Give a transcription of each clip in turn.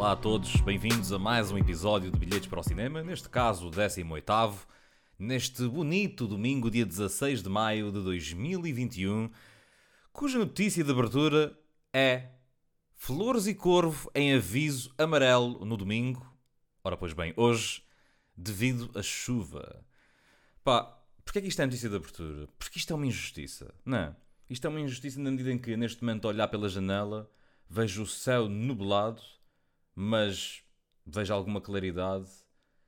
Olá a todos, bem-vindos a mais um episódio de Bilhetes para o Cinema, neste caso o 18º, neste bonito domingo, dia 16 de maio de 2021, cuja notícia de abertura é Flores e Corvo em aviso amarelo no domingo. Ora, pois bem, hoje, devido à chuva. Pá, porquê é que isto é notícia de abertura? Porque isto é uma injustiça, não é? Isto é uma injustiça na medida em que, neste momento, a olhar pela janela, vejo o céu nublado, mas vejo alguma claridade.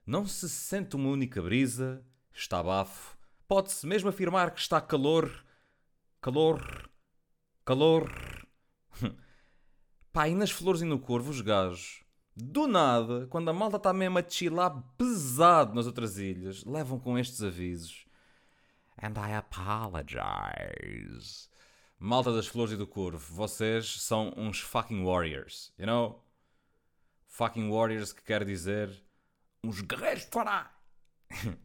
Não se sente uma única brisa, está bafo. Pode-se mesmo afirmar que está calor. Calor. Calor. Pá, e nas flores e no corvo, os gajos, do nada, quando a malta está mesmo a chilar pesado nas outras ilhas, levam com estes avisos. And I apologize. Malta das flores e do corvo, vocês são uns fucking warriors, you know? Fucking warriors que quer dizer uns guerreiros para.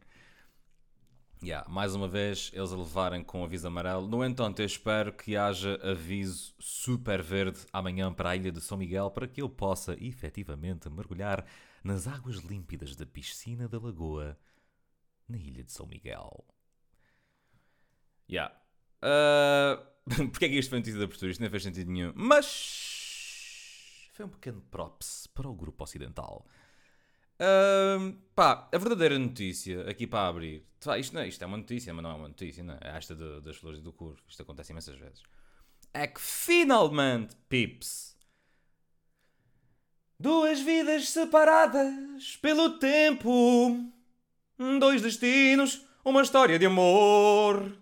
yeah, mais uma vez eles a levarem com aviso amarelo. No entanto, eu espero que haja aviso super verde amanhã para a ilha de São Miguel para que eu possa efetivamente mergulhar nas águas límpidas da piscina da lagoa na ilha de São Miguel. Yeah. Uh, Porquê é que isto foi notícia de abertura? Isto não fez sentido nenhum. Mas foi um pequeno props para o grupo ocidental. Uh, pá, a verdadeira notícia aqui para abrir. Isto, não, é- isto é uma notícia, mas não é uma notícia, não é? É esta de- das flores do curvo. Isto acontece imensas vezes. É que finalmente, pips, duas vidas separadas pelo tempo, dois destinos, uma história de amor.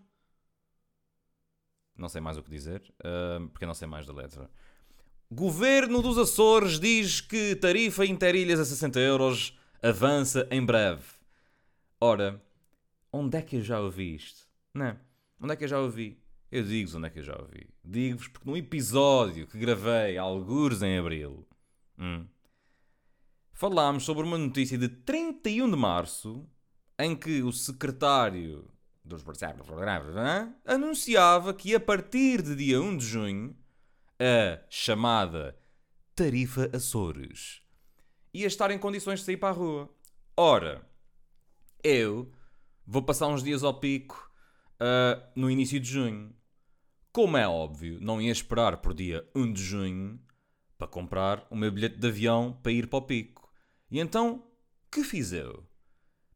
Não sei mais o que dizer, porque não sei mais da letra. Governo dos Açores diz que tarifa interilhas a 60 euros avança em breve. Ora, onde é que eu já ouvi isto? Não, onde é que eu já ouvi? Eu digo-vos onde é que eu já ouvi. Digo-vos porque num episódio que gravei, algures em Abril, hum, falámos sobre uma notícia de 31 de Março em que o secretário dos anunciava que a partir de dia 1 de junho a chamada Tarifa Açores ia estar em condições de sair para a rua. Ora, eu vou passar uns dias ao pico uh, no início de junho. Como é óbvio, não ia esperar por dia 1 de junho para comprar o meu bilhete de avião para ir para o pico. E então, que fiz eu?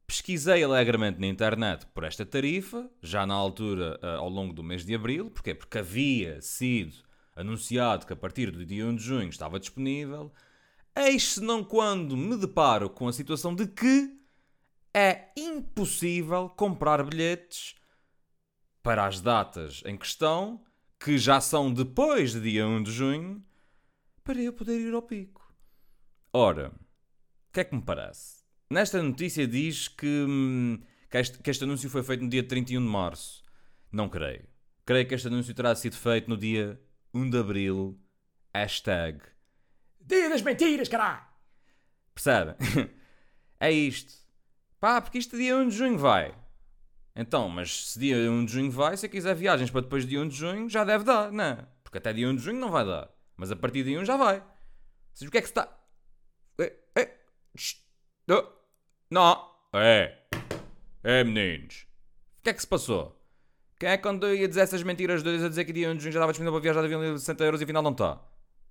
Pesquisei alegremente na internet por esta tarifa, já na altura, uh, ao longo do mês de abril, porque Porque havia sido anunciado que a partir do dia 1 de junho estava disponível. Eis não quando me deparo com a situação de que é impossível comprar bilhetes para as datas em questão, que já são depois de dia 1 de junho, para eu poder ir ao pico. Ora, o que é que me parece? Nesta notícia diz que, hum, que, este, que este anúncio foi feito no dia 31 de março. Não creio. Creio que este anúncio terá sido feito no dia 1 de abril. Hashtag. Dia das mentiras, caralho! Percebem? é isto. Pá, porque isto dia 1 de junho vai. Então, mas se dia 1 de junho vai, se eu quiser viagens para depois de dia 1 de junho, já deve dar, não é? Porque até dia 1 de junho não vai dar. Mas a partir de dia 1 já vai. Seja, o que é que se está. É, é, não, é. É, meninos. O que é que se passou? Quem é que quando eu ia dizer essas mentiras doidas a dizer que dia 1 de junho já estava disponível para viajar de avião de 60 euros e afinal não está?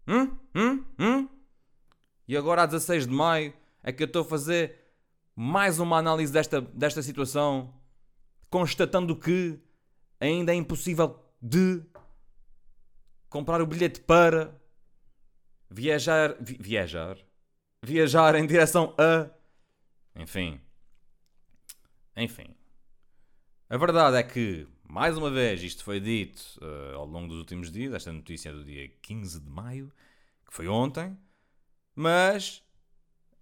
Hum? Hum? Hum? E agora, a 16 de maio, é que eu estou a fazer mais uma análise desta, desta situação, constatando que ainda é impossível de comprar o bilhete para viajar. vi- viajar? Viajar em direção a. Enfim. Enfim. A verdade é que, mais uma vez, isto foi dito eh, ao longo dos últimos dias. Esta notícia é do dia 15 de maio, que foi ontem. Mas,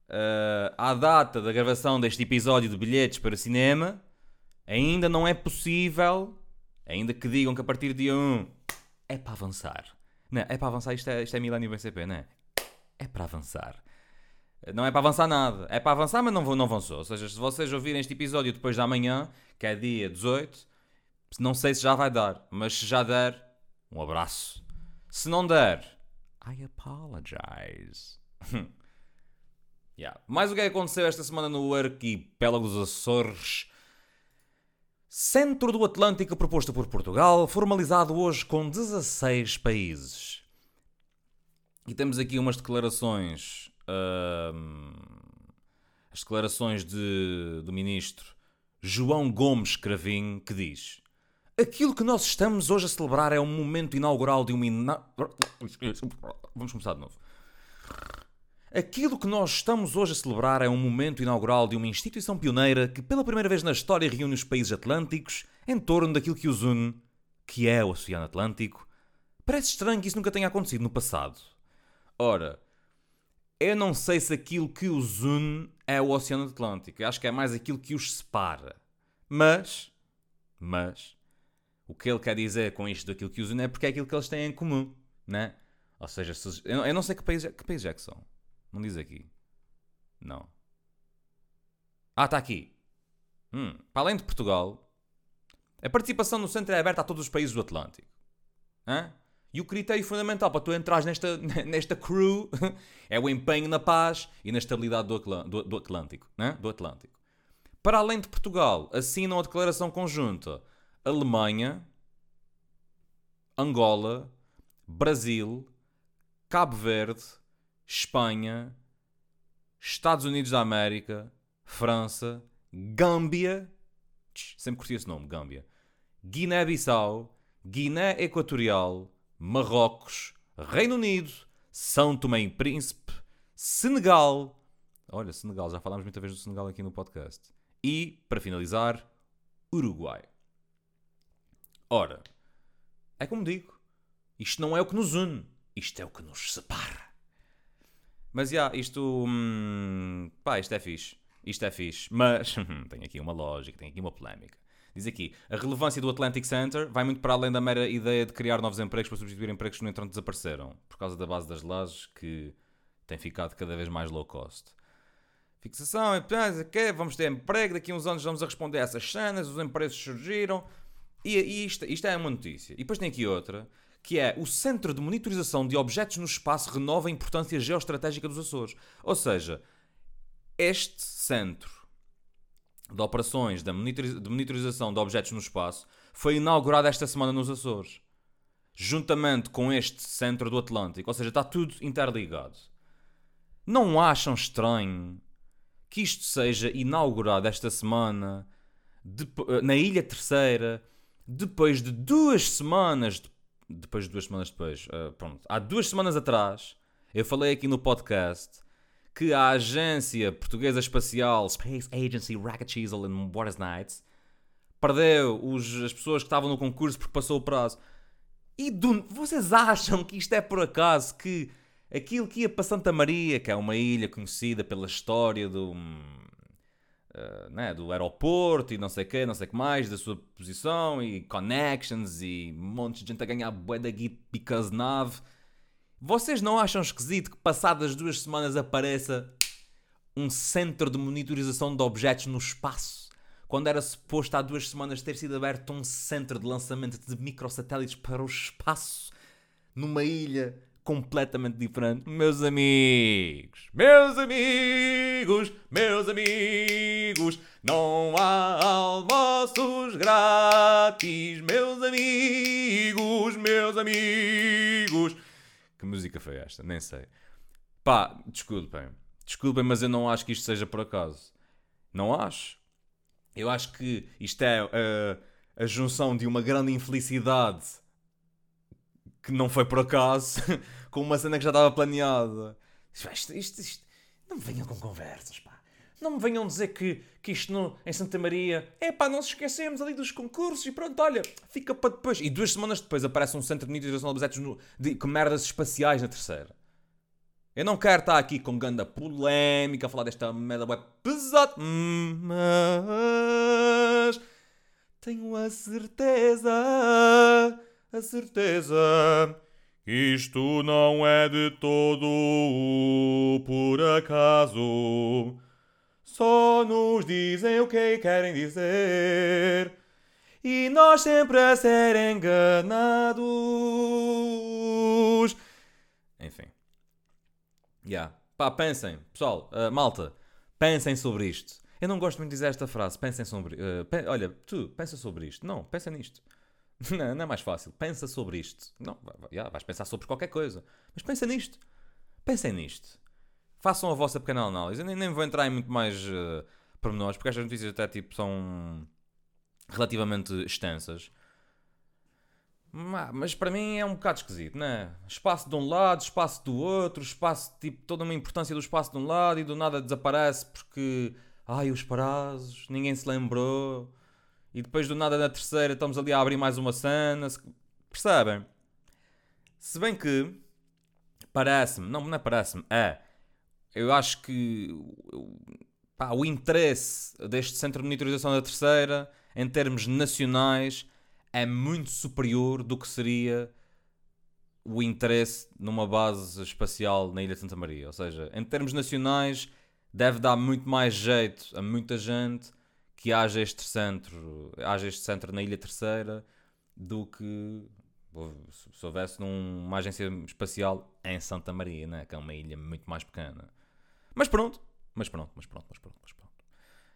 eh, à data da gravação deste episódio de bilhetes para cinema, ainda não é possível, ainda que digam que a partir de dia 1 é para avançar. Não, é para avançar, isto é, isto é Millennium BCP, não é? É para avançar. Não é para avançar nada. É para avançar, mas não, não avançou. Ou seja, se vocês ouvirem este episódio depois da manhã, que é dia 18, não sei se já vai dar. Mas se já der, um abraço. Se não der, I apologize. Yeah. Mais o que é que aconteceu esta semana no arquipélago dos Açores? Centro do Atlântico proposto por Portugal, formalizado hoje com 16 países. E temos aqui umas declarações. as declarações de, do ministro João Gomes Cravinho, que diz: Aquilo que nós estamos hoje a celebrar é um momento inaugural de uma. ina- Vamos começar de novo. Aquilo que nós estamos hoje a celebrar é um momento inaugural de uma instituição pioneira que, pela primeira vez na história, reúne os países atlânticos em torno daquilo que os une, que é o Oceano Atlântico. Parece estranho que isso nunca tenha acontecido no passado. Ora, eu não sei se aquilo que os une é o Oceano Atlântico. Eu acho que é mais aquilo que os separa. Mas, mas, o que ele quer dizer com isto daquilo que une é porque é aquilo que eles têm em comum, né? Ou seja, se- eu eu não sei que país, que país é que são. Não diz aqui. Não. Ah, está aqui. Hum, para além de Portugal, a participação no centro é aberta a todos os países do Atlântico. Hã? E o critério fundamental para tu entrares nesta, nesta crew é o empenho na paz e na estabilidade do, do- do Atlântico. né? Do Atlântico. Para além de Portugal, assinam a declaração conjunta Alemanha, Angola, Brasil, Cabo Verde, Espanha, Estados Unidos da América, França, Gâmbia, sempre curti esse nome, Gâmbia, Guiné-Bissau, Guiné Equatorial, Marrocos, Reino Unido, São Tomé e Príncipe, Senegal, olha, Senegal, já falámos muita vez do Senegal aqui no podcast, e, para finalizar, Uruguai. Ora, é como digo, isto não é o que nos une, isto é o que nos separa. Mas já, isto. hum, pá, isto é fixe. Isto é fixe. Mas tem aqui uma lógica, tem aqui uma polémica. Diz aqui: a relevância do Atlantic Center vai muito para além da mera ideia de criar novos empregos para substituir empregos que, no entanto, desapareceram por causa da base das lajes que tem ficado cada vez mais low cost. Fixação, que vamos ter emprego, daqui a uns anos vamos a responder a essas cenas, os empregos surgiram. E, e isto, isto é uma notícia. E depois tem aqui outra, que é o Centro de Monitorização de Objetos no Espaço renova a importância geoestratégica dos Açores. Ou seja, este centro de operações de monitoriza- de monitorização de objetos no espaço foi inaugurado esta semana nos Açores. Juntamente com este centro do Atlântico. Ou seja, está tudo interligado. Não acham estranho que isto seja inaugurado esta semana eh, na Ilha Terceira, depois de duas semanas, de- depois de duas semanas depois, eh, pronto, há duas semanas atrás, eu falei aqui no podcast que a agência portuguesa espacial Space Agency Racket Chisel and What Nights perdeu os- as pessoas que estavam no concurso porque passou o prazo. E do- vocês acham que isto é por acaso que aquilo que ia para Santa Maria, que é uma ilha conhecida pela história do, eh, né, do aeroporto e não sei o que, não sei o que mais, da sua posição e connections e um monte de gente a ganhar bué da because nave. Vocês não acham esquisito que passadas duas semanas apareça um centro de monitorização de objetos no espaço? Quando era suposto há duas semanas ter sido aberto um centro de lançamento de microsatélites para o espaço numa ilha completamente diferente. Meus amigos, meus amigos, meus amigos, não há almoços grátis, meus amigos, meus amigos. Que música foi esta? Nem sei. Pá, desculpem. Desculpem, mas eu não acho que isto seja por acaso. Não acho. Eu acho que isto é eh, a junção de uma grande infelicidade que não foi por acaso com uma cena que já estava planeada. Isto, isto- isto- Não me venham com conversas, pá. Não me venham dizer que, que isto no, em Santa Maria é pá, nós esquecemos ali dos concursos e pronto, olha, fica para depois. E duas semanas depois aparece um centro de monitorização de objetos de, com merdas espaciais na terceira. Eu não quero estar aqui com ganda polémica a falar desta merda web pesada, Hum, mas tenho a certeza, a certeza que isto não é de todo por acaso. Só nos dizem o que querem dizer e nós sempre a ser enganados. Enfim. Já. pá, pensem, pessoal, uh, malta, pensem sobre isto. Eu não gosto muito de dizer esta frase, pensem sobre. Uh, pen- olha, tu, pensa sobre isto. Não, pensa nisto. Não, não é mais fácil. Pensa sobre isto. Não, já, vais pensar sobre qualquer coisa. Mas pensa nisto. Pensem nisto. Façam a vossa pequena análise. Eu nem, nem vou entrar em muito mais uh, pormenores, porque estas notícias até tipo são relativamente extensas. Ma- Mas para mim é um bocado esquisito, não é? Espaço de um lado, espaço do outro, espaço, tipo, toda uma importância do espaço de um lado e do nada desaparece porque, ai, os prazos, ninguém se lembrou. E depois do nada na terceira estamos ali a abrir mais uma se- Percebem? Se bem que, parece-me, não, não é parece-me, é. Eu acho que pá, o interesse deste centro de monitorização da terceira, em termos nacionais, é muito superior do que seria o interesse numa base espacial na Ilha de Santa Maria. Ou seja, em termos nacionais, deve dar muito mais jeito a muita gente que haja este centro, haja este centro na Ilha Terceira do que se se houvesse numa agência espacial em Santa Maria, né? que é uma ilha muito mais pequena. Mas pronto, mas pronto, mas pronto, mas pronto, mas pronto.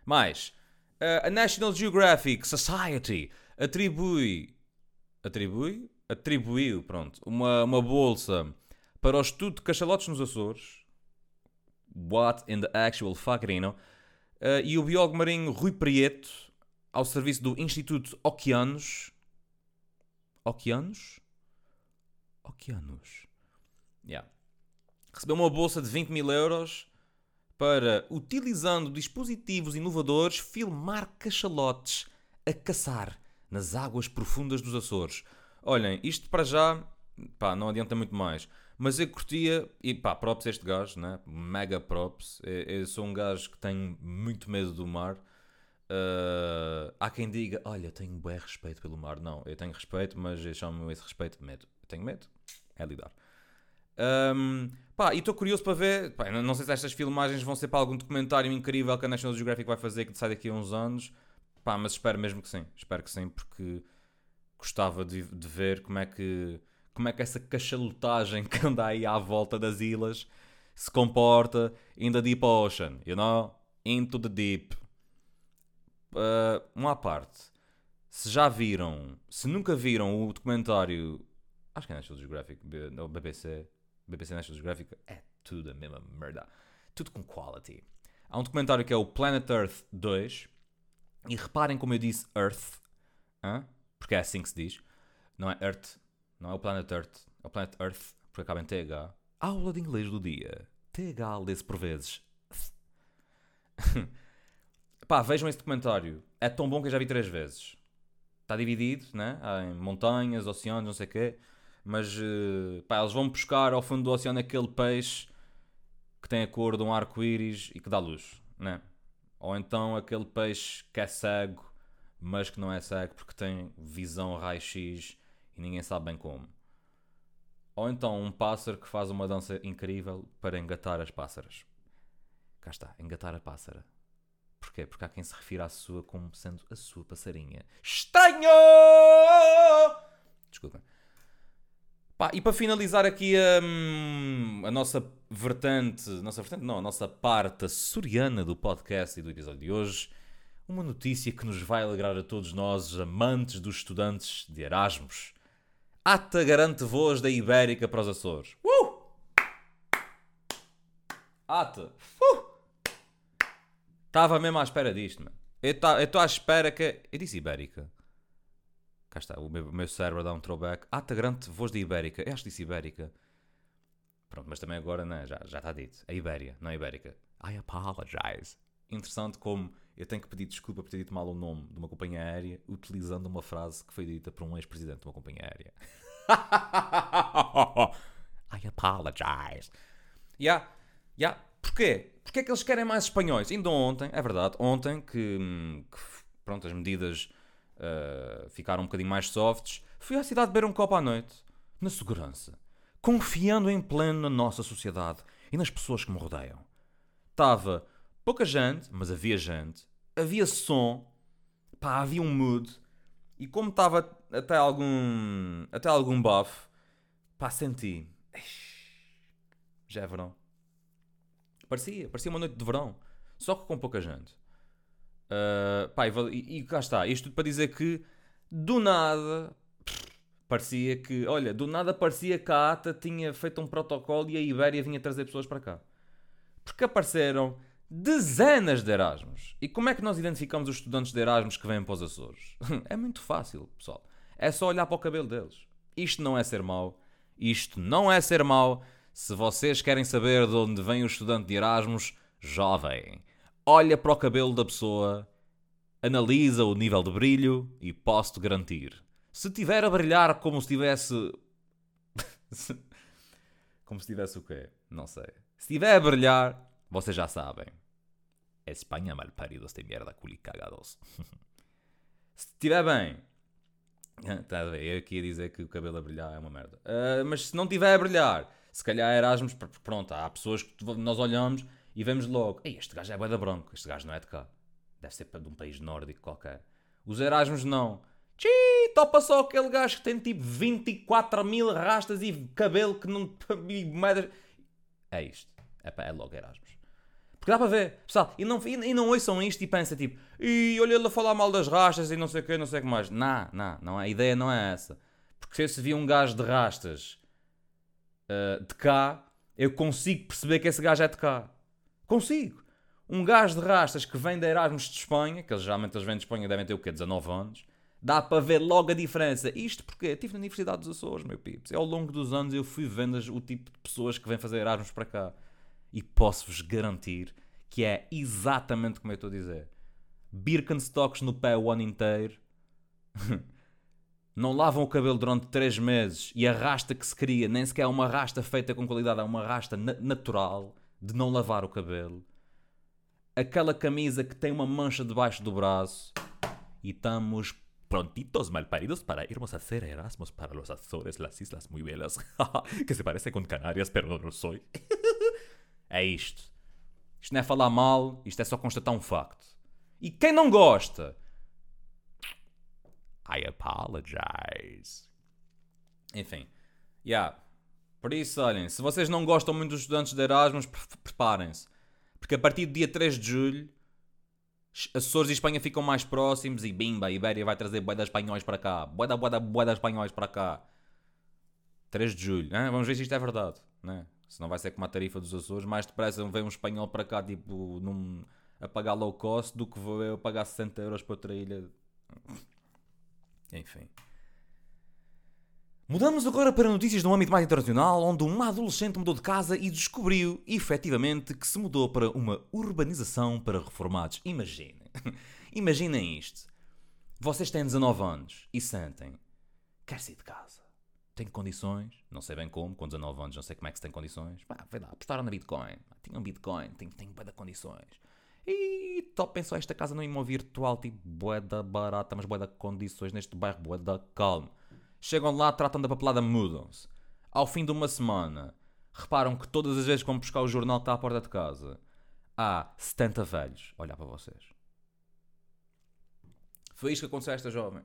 Mais, eh, a National Geographic Society atribui, atribui, atribuiu, pronto, uma, uma bolsa para o estudo de cachalotes nos Açores. What in the actual fuck, you know? Eh, e o biólogo marinho Rui Prieto, ao serviço do Instituto Oceanos. Oceanos? Oceanos. Yeah. Recebeu uma bolsa de 20 mil euros para, utilizando dispositivos inovadores, filmar cachalotes a caçar nas águas profundas dos Açores. Olhem, isto para já, pá, não adianta muito mais. Mas eu curtia, e pá, props este gajo, né? Mega props. Eu, eu sou um gajo que tem muito medo do mar. Uh, há quem diga, olha, tenho bem respeito pelo mar. Não, eu tenho respeito, mas eu chamo esse respeito medo. Eu tenho medo, é lidar. Um, pá, e estou curioso para ver. Pá, não sei se estas filmagens vão ser para algum documentário incrível que a National Geographic vai fazer que sai daqui a uns anos. Pá, mas espero mesmo que sim. Espero que sim, porque gostava de, de ver como é que como é que essa cachalotagem que anda aí à volta das ilhas se comporta in the deep ocean, you know? Into the deep. Uh, uma à parte. Se já viram, se nunca viram o documentário, acho que é National Geographic, não, BBC, BBC National Geographic, é tudo a mesma merda. Tudo com quality. Há um documentário que é o Planet Earth 2, e reparem como eu disse Earth, hã? porque é assim que se diz, não é Earth, não é o Planet Earth, é o Planet Earth, porque acaba em TH. Aula de inglês do dia. TH lê-se por vezes. Pá, vejam esse documentário. É tão bom que eu já vi três vezes. Está dividido, né? Há em montanhas, oceanos, não sei o quê. Mas, eh, pá, eles vão buscar ao fundo do oceano aquele peixe que tem a cor de um arco-íris e que dá luz, né? Ou então aquele peixe que é cego, mas que não é cego porque tem visão raio-x e ninguém sabe bem como. Ou então um pássaro que faz uma dança incrível para engatar as pássaras. Cá está, engatar a pássara. Porquê? Porque há quem se refira à sua como sendo a sua passarinha. Estranho! Desculpem. Pá, e para finalizar aqui hum, a nossa vertente, nossa vertente não, a nossa parte açoriana do podcast e do episódio de hoje, uma notícia que nos vai alegrar a todos nós, amantes dos estudantes de Erasmus. ATA garante voos da Ibérica para os Açores. Uh! ATA. Uh! Estava mesmo à espera disto, mano. Eu estou à espera que... Eu disse Ibérica. Cá está, o meu, meu cérebro dá um throwback. ATA garante voos da Ibérica. Eu acho que disse Ibérica. Pronto, mas também agora né, já, já está dito. A Ibéria, não a Ibérica. I apologize. Interessante como eu tenho que pedir desculpa por ter dito mal o nome de uma companhia aérea utilizando uma frase que foi dita por um ex-presidente de uma companhia aérea. I apologize. Yeah, yeah. Porquê? Porquê é que eles querem mais espanhóis? Ainda ontem, é verdade, ontem que, que, pronto, as medidas uh, ficaram um bocadinho mais softs, fui à cidade beber um copo à noite, na segurança, confiando em pleno na nossa sociedade e nas pessoas que me rodeiam. Estava pouca gente, mas havia gente, havia som, pá, havia um mood, e como estava até algum, até algum buff, pá, senti, "Eish, já é verão. Parecia, parecia uma noite de verão. Só que com pouca gente. Uh, pá, e, e cá está. Isto tudo para dizer que, do nada, parecia que, olha, do nada parecia que a ATA tinha feito um protocolo e a Ibéria vinha trazer pessoas para cá. Porque apareceram dezenas de Erasmus. E como é que nós identificamos os estudantes de Erasmus que vêm para os Açores? É muito fácil, pessoal. É só olhar para o cabelo deles. Isto não é ser mau. Isto não é ser mau. Se vocês querem saber de onde vem o estudante de Erasmus, jovem, olha para o cabelo da pessoa, analisa o nível de brilho e posso-te garantir. Se tiver a brilhar como se tivesse. como se tivesse o quê? Não sei. Se tiver a brilhar, vocês já sabem. Espanha malparidos de mierda culicagados. Se estiver bem. Está a ver? Eu aqui a dizer que o cabelo a brilhar é uma merda. Ah, mas se não tiver a brilhar, se calhar Erasmus, pr- pronto, há pessoas que nós olhamos e vemos logo, Ei, este gajo é da branco, este gajo não é de cá. Deve ser de um país nórdico qualquer. Os Erasmus não. Tchi, topa só aquele gajo que tem tipo 24 mil rastas e cabelo que não. e moedas. É isto. É, pá, é logo Erasmus. Porque dá para ver, pessoal, e não, e, e não ouçam isto e pensam tipo, e olha ele a falar mal das rastas e não sei o que, não sei o que mais. Não, não, não, a ideia não é essa. Porque se vi um gajo de rastas uh, de cá, eu consigo perceber que esse gajo é de cá. Consigo. Um gajo de rastas que vem de Erasmus de Espanha, que eles geralmente eles vêm de Espanha devem ter o quê? 19 anos. Dá para ver logo a diferença. Isto porque eu estive na Universidade dos Açores, meu pips. E ao longo dos anos eu fui vendo o tipo de pessoas que vêm fazer Erasmus para cá. E posso-vos garantir que é exatamente como eu estou a dizer. Birkenstocks no pé o ano inteiro. não lavam o cabelo durante 3 meses e a rasta que se cria nem sequer é uma rasta feita com qualidade, é uma rasta na- natural de não lavar o cabelo. Aquela camisa que tem uma mancha debaixo do braço e estamos prontitos malparidos para irmos a hacer Erasmus para los Azores, las islas muy belas, que se parece com Canárias, pero no lo soy. é isto. Isto não é falar mal, isto é só constatar um facto. E quem não gosta? I apologize. Enfim, yeah. Por isso, olhem, se vocês não gostam muito dos estudantes de Erasmus, pre- preparem-se. Porque a partir do dia 3 de julho, Açores e Espanha ficam mais próximos e bimba, a Ibéria vai trazer boedas espanhóis para cá. Boeda, boeda, boedas espanhóis para cá. 3 de julho. hein? Vamos ver se isto é verdade. Né? Se não vai ser como a tarifa dos Açores, mais depressa vem um espanhol para cá tipo, num, a pagar low cost do que vou eu pagar 60 euros para outra ilha. Enfim. Mudamos agora para notícias no âmbito mais internacional, onde uma adolescente mudou de casa e descobriu, efetivamente, que se mudou para uma urbanização para reformados. Imaginem. Imaginem isto. Vocês têm 19 anos e sentem. Quer sair de casa. Tenho condições. Não sei bem como. Com 19 anos não sei como é que se tem condições. Pá, vai lá. Apostaram na Bitcoin. Tinha um Bitcoin. Tenho, tenho de condições. E topem só esta casa no imóvel virtual. Tipo, bué da barata, mas bué da condições neste bairro. Bué da calma. Chegam lá, tratam da papelada, mudam-se. Ao fim de uma semana, reparam que todas as vezes que vão buscar o jornal que está à porta de casa, há 70 velhos a olhar para vocês. Foi isto que aconteceu a esta jovem.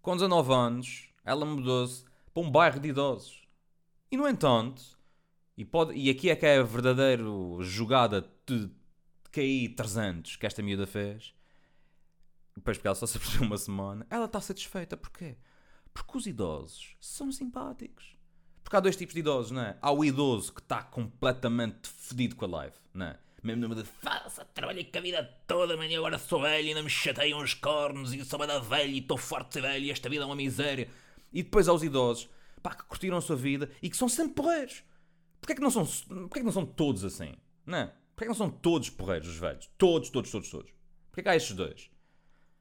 Com 19 anos, ela mudou-se para um bairro de idosos. E no entanto, e, pode, e aqui é que é a verdadeira jogada de KI 300 que esta miúda fez, depois porque ela só se apresentou uma semana, ela está satisfeita. Porquê? Porque os idosos são simpáticos. Porque há dois tipos de idosos, não é? Há o idoso que está completamente fedido com a life, não é? Mesmo numa de faça, trabalhei com a vida toda, man, e agora sou velho e ainda me chateiam os cornos e sou da velho e estou farto de ser velho e esta vida é uma miséria. E depois há os idosos, pá, que curtiram a sua vida e que são sempre porreiros. Porquê é que não são, porquê é que não são todos assim? Não é? Porquê é que não são todos porreiros, os velhos? Todos, todos, todos, todos. Porquê é que há estes dois?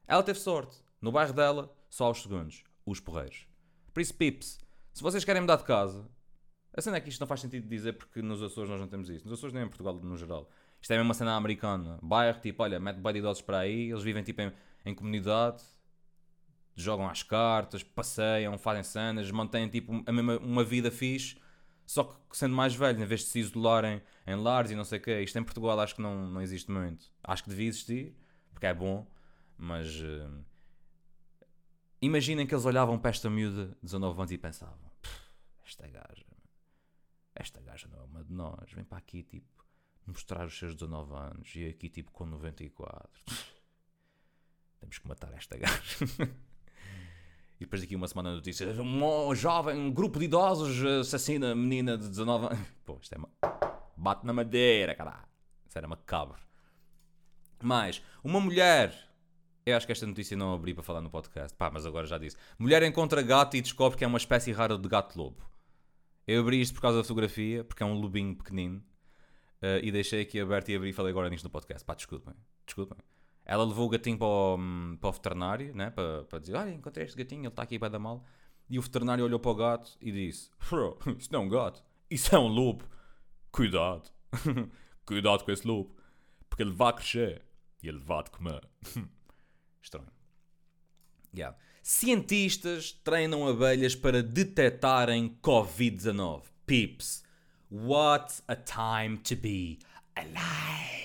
Ela teve sorte. No bairro dela, só aos segundos. Os porreiros. Por isso, pips, se vocês querem mudar de casa, a cena é que isto não faz sentido dizer porque nos Açores nós não temos isso. Nos Açores nem em Portugal no geral. Isto é mesmo uma cena americana. Bairro, tipo, olha, mete bem de idosos para aí, eles vivem tipo em, em comunidade, jogam às cartas, passeiam, fazem cenas, mantêm tipo a mesma, uma vida fixe, só que sendo mais velhos, em vez de se isolarem em lares e não sei o quê. Isto em Portugal acho que não, não existe muito. Acho que devia existir, porque é bom, mas eh, imaginem que eles olhavam para esta miúda de 19 anos e pensavam: "Pff, esta gaja, esta gaja não é uma de nós, vem para aqui tipo mostrar os seus 19 anos e aqui tipo com 94. Temos que matar esta gaja. e depois daqui uma semana notícia, um jovem, um grupo de idosos assassina a menina de 19 anos. Pô, isto é uma... Bate na madeira, caralho. Isso era macabro. Mais, uma mulher. Eu acho que esta notícia não abri para falar no podcast. Pá, mas agora já disse. Mulher encontra gato e descobre que é uma espécie rara de gato-lobo. Eu abri isto por causa da fotografia, porque é um lobinho pequenino. Uh, e deixei aqui aberto e abri e falei agora nisto no podcast. Pá, desculpem. Desculpem. Ela levou o gatinho para o, hum, para o veterinário, né? Para, para dizer: Olha, encontrei este gatinho, ele está aqui para dar mal. E o veterinário olhou para o gato e disse: Bro, não é um gato, isso é um lobo. Cuidado. Cuidado com esse lobo. Porque ele vai crescer e ele vai te comer. Estranho. Yeah. Cientistas treinam abelhas para detectarem Covid-19. Pips. What a time to be alive.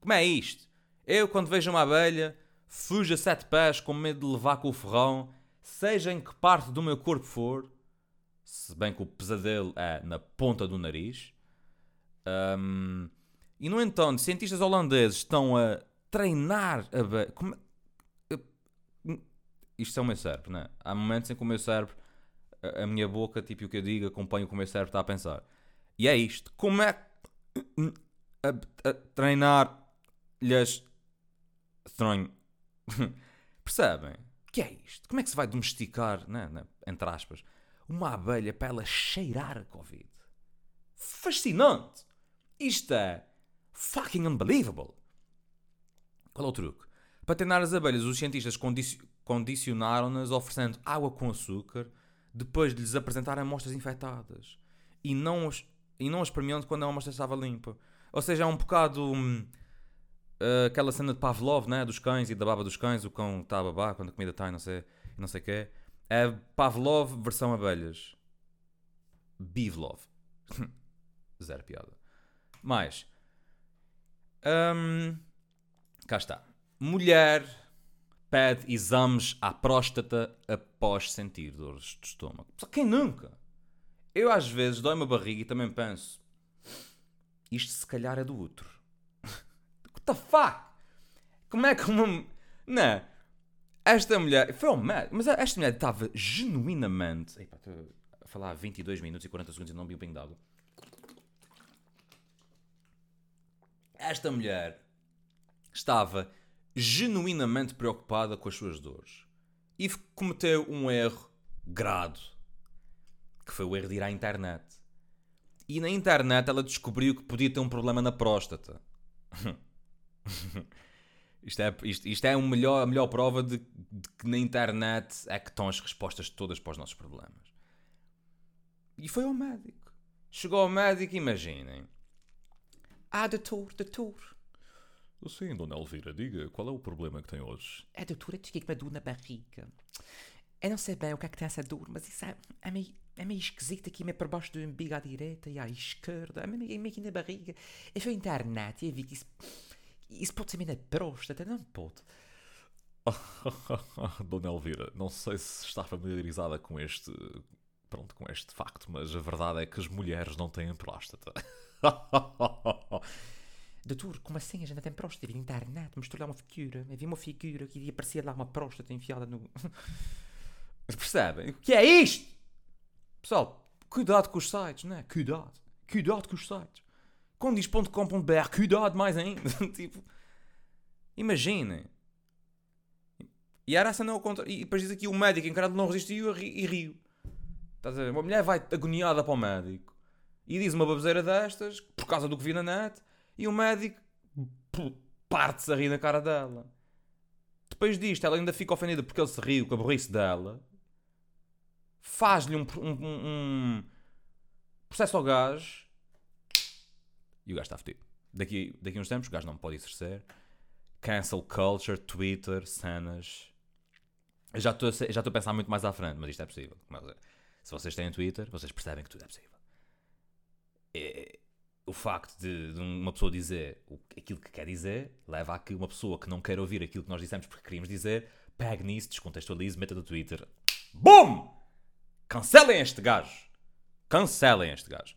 Como é isto? Eu, quando vejo uma abelha, fujo a sete pés com medo de levar com o ferrão, seja em que parte do meu corpo for, se bem que o pesadelo é na ponta do nariz. Um, e no entanto, cientistas holandeses estão a treinar a. Como... Isto é o meu cérebro, não é? Há momentos em que o meu cérebro, a minha boca, tipo o que eu digo, acompanha o que o meu cérebro está a pensar. E é isto. Como é a, a treinar-lhes. Percebem? O que é isto? Como é que se vai domesticar, né, né, entre aspas, uma abelha para ela cheirar a Covid? Fascinante! Isto é fucking unbelievable! Qual é o truque? Para treinar as abelhas, os cientistas condicionaram-nas oferecendo água com açúcar depois de lhes apresentar amostras infectadas e não, os, e não as premiando quando a amostra estava limpa. Ou seja, é um bocado hum, uh, aquela cena de Pavlov, né? dos cães e da baba dos cães, o cão está a babar quando a comida está e não sei, não sei o quê. É Pavlov versão abelhas. Bivlov. Zero piada. Mais. Um, Cá está. Mulher pede exames à próstata após sentir dores de estômago. Só quem nunca? Eu às vezes dói-me a barriga e também penso: isto se calhar é do outro. What the fuck? Como é que uma. Não. Esta mulher. Foi um. Mas esta mulher estava genuinamente. Epa, estou a falar há 22 minutos e 40 segundos e não vi um pingo d'água. Esta mulher estava genuinamente preocupada com as suas dores e cometeu um erro grado, que foi o erro de ir à internet. E na internet ela descobriu que podia ter um problema na próstata. isto é, isto, isto é a, melhor, a melhor prova de, de, que na internet é que estão as respostas todas para os nossos problemas. E foi ao médico. Chegou ao médico, imaginem. Ah, doutor, doutor. Sim, Dona Elvira, diga, qual é o problema que tem hoje? A doutora diz que uma dor na barriga. Eu não sei bem o que é que tem essa dor, mas isso é, é, meio, é meio esquisito aqui, meio por baixo do umbigo à direita e à esquerda, é meio, é meio aqui na barriga. Eu fui à internet e vi que isso, isso pode ser meio na próstata, não pode? Dona Elvira, não sei se está familiarizada com este, pronto, com este facto, mas a verdade é que as mulheres não têm próstata. Doutor, como assim? A gente tem próstata? Vi na internet, mostrou lá uma figura. Vi uma figura que aparecia lá uma próstata enfiada no. Percebem? O que é isto? Pessoal, cuidado com os sites, não é? Cuidado. Cuidado com os sites. Quando diz .com.br, cuidado mais ainda. tipo, imaginem. E era essa não contra. E depois diz aqui o médico encarado não resistiu e riu. Estás a ver? Uma mulher vai agoniada para o médico e diz uma baboseira destas por causa do que vi na net e o médico parte-se a rir na cara dela. Depois disto, ela ainda fica ofendida porque ele se riu com a burrice dela. Faz-lhe um, um, um, processo ao gajo. E o gajo está fedido. Daqui, daqui uns tempos, o gajo não pode exercer. Cancel culture, Twitter, cenas. Eu já estou já a pensar muito mais à frente, mas isto é possível. Se vocês têm Twitter, vocês percebem que tudo é possível. É, o facto de, de, uma pessoa dizer aquilo que quer dizer leva a que uma pessoa que não quer ouvir aquilo que nós dissemos porque queríamos dizer, pegue nisso, descontextualize, meta no Twitter. BOOM! Cancelem este gajo! Cancelem este gajo.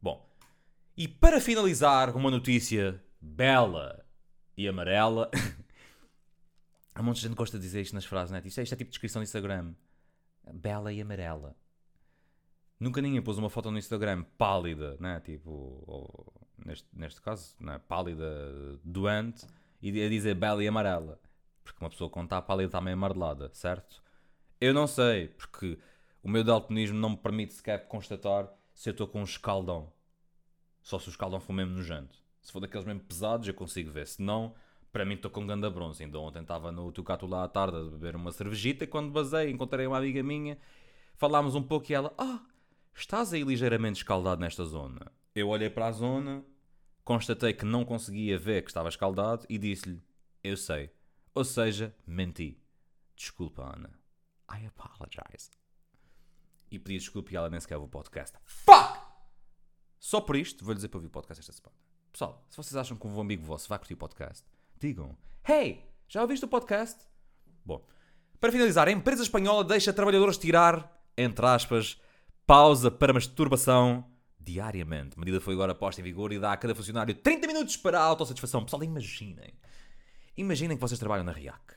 Bom, E para finalizar uma notícia bela e amarela. Há um monte de gente que gosta de dizer isto nas frases, né? Isto é, isto é tipo de descrição do Instagram. Bela e amarela. Nunca ninguém pôs uma foto no Instagram pálida, né? Tipo, ou, neste, neste caso, né? pálida, doente, e a dizer bela e amarela. Porque uma pessoa quando está pálida está meio amarelada, certo? Eu não sei, porque o meu daltonismo não me permite sequer constatar se eu estou com um escaldão. Só se o escaldão for mesmo nojento. Se for daqueles mesmo pesados, eu consigo ver. Se não, para mim estou com ganda bronze. Ainda ontem estava no Tucato lá à tarde a beber uma cervejita e quando basei encontrei uma amiga minha, falámos um pouco e ela, ah, estás aí ligeiramente escaldado nesta zona. Eu olhei para a zona, constatei que não conseguia ver que estava escaldado e disse-lhe, eu sei. Ou seja, menti. Desculpa, Ana. I apologize. E pedi desculpa e ela nem sequer ouve o podcast. Fuck! Só por isto, vou-lhe dizer para ouvir o podcast esta semana. Pessoal, se vocês acham que um amigo vosso vai curtir o podcast, digam: Hey, já ouviste o podcast? Bom, para finalizar, a empresa espanhola deixa trabalhadores tirar, entre aspas, pausa para masturbação diariamente. A medida foi agora posta em vigor e dá a cada funcionário 30 minutos para a autossatisfação. Pessoal, imaginem. Imaginem que vocês trabalham na RIAC.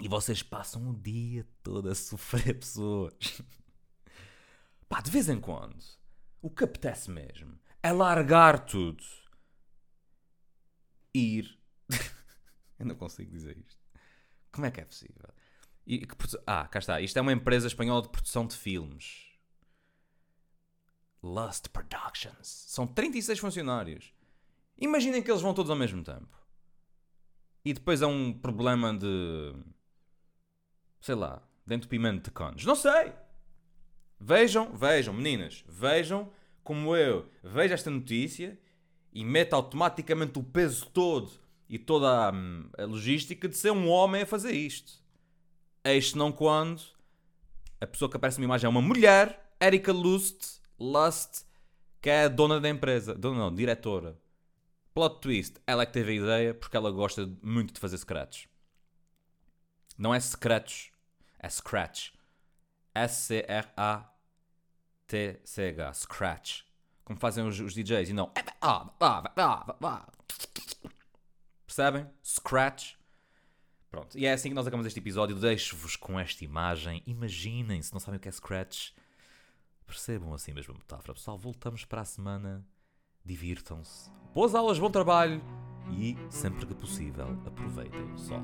E vocês passam o dia todo a sofrer pessoas. Pá, de vez em quando, o que apetece mesmo é largar tudo. Ir. Eu não consigo dizer isto. Como é que é possível? E, que, ah, cá está. Isto é uma empresa espanhola de produção de filmes. Lust Productions. São 36 funcionários. Imaginem que eles vão todos ao mesmo tempo. E depois há um problema de. Sei lá. De entupimento de cones. Não sei! Vejam, vejam, meninas. Vejam como eu vejo esta notícia e meto automaticamente o peso todo e toda a, a logística de ser um homem a fazer isto. Eis não quando a pessoa que aparece na imagem é uma mulher, Erika Lust, Lust, que é a dona da empresa. Dona não, diretora. Plot twist, ela é que teve a ideia porque ela gosta muito de fazer scratch. Não é scratch, é scratch. S-C-R-A T-C-H, Scratch. Como fazem os, os DJs e não. Percebem? Scratch. Pronto. E é assim que nós acabamos este episódio. Deixo-vos com esta imagem. Imaginem, se não sabem o que é Scratch, percebam assim mesmo a metáfora. Pessoal, voltamos para a semana. Divirtam-se. Boas aulas, bom trabalho. E, sempre que possível, aproveitem o sol.